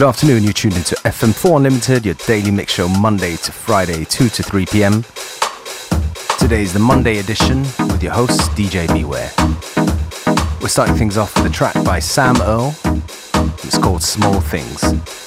Good afternoon, you're tuned into FM4 Unlimited, your daily mix show Monday to Friday, 2 to 3 p.m. Today is the Monday edition with your host, DJ Beware. We're starting things off with a track by Sam Earl. It's called Small Things.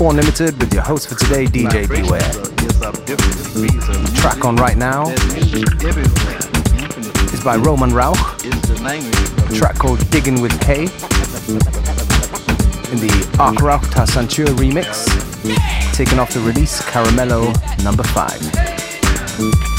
4 Limited with your host for today, DJ Beware. The track on right now is by Roman Rauch, a track called Digging with Hay in the Arc Rauch Ta remix, taken off the release Caramello number 5.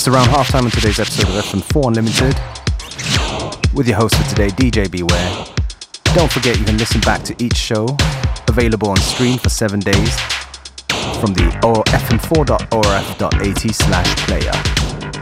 Just around halftime on today's episode of FM4 Unlimited with your host for today, DJ Beware. Don't forget you can listen back to each show, available on stream for seven days from the fm4.orf.at slash player.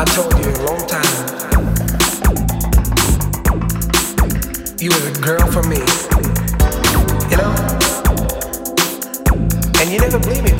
I told you a long time. You were the girl for me. You know? And you never believe me.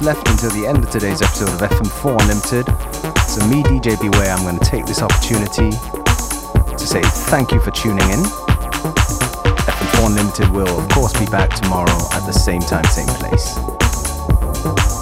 minutes left until the end of today's episode of FM4 Unlimited. So, me, DJ Beware, I'm going to take this opportunity to say thank you for tuning in. FM4 Unlimited will, of course, be back tomorrow at the same time, same place.